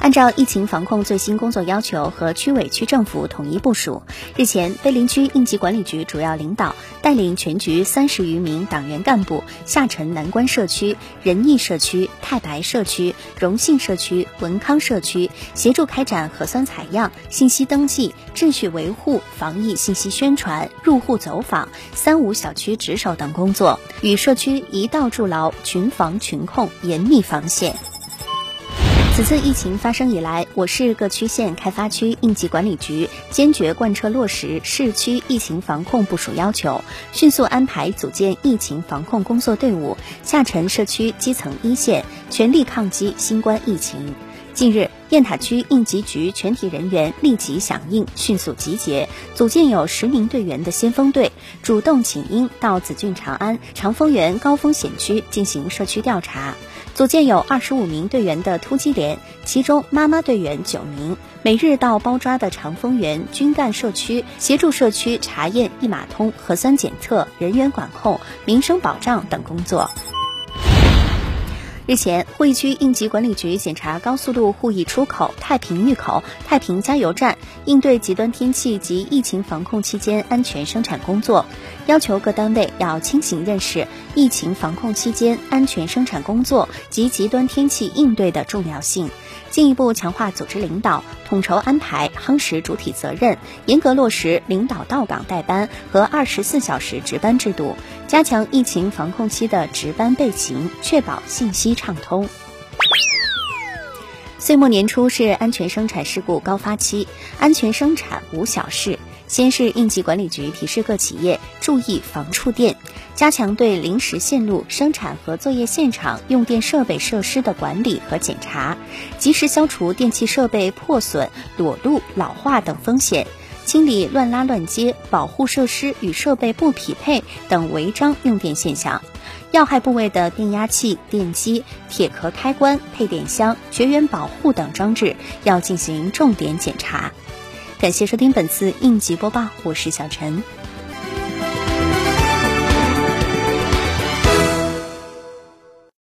按照疫情防控最新工作要求和区委区政府统一部署，日前，碑林区应急管理局主要领导带领全局三十余名党员干部下沉南关社区、仁义社区、太白社区、荣信社区、文康社区，协助开展核酸采样、信息登记、秩序维护、防疫信息宣传、入户走访、三无小区值守等工作，与社区一道筑牢群防群控严密防线。此次疫情发生以来，我市各区县开发区应急管理局坚决贯彻落实市区疫情防控部署要求，迅速安排组建疫情防控工作队伍，下沉社区基层一线，全力抗击新冠疫情。近日，雁塔区应急局全体人员立即响应，迅速集结，组建有十名队员的先锋队，主动请缨到紫郡长安、长丰源高风险区进行社区调查。组建有二十五名队员的突击连，其中妈妈队员九名，每日到包抓的长丰园军干社区，协助社区查验一码通、核酸检测、人员管控、民生保障等工作。日前，鄠邑区应急管理局检查高速路鄠邑出口太平峪口太平加油站应对极端天气及疫情防控期间安全生产工作，要求各单位要清醒认识疫情防控期间安全生产工作及极端天气应对的重要性，进一步强化组织领导，统筹安排，夯实主体责任，严格落实领导到岗带班和二十四小时值班制度，加强疫情防控期的值班备勤，确保信息。畅通。岁末年初是安全生产事故高发期，安全生产无小事。先是应急管理局提示各企业注意防触电，加强对临时线路、生产和作业现场用电设备设施的管理和检查，及时消除电气设备破损、裸露、老化等风险，清理乱拉乱接、保护设施与设备不匹配等违章用电现象。要害部位的电压器、电机、铁壳开关、配电箱、绝缘保护等装置要进行重点检查。感谢收听本次应急播报，我是小陈。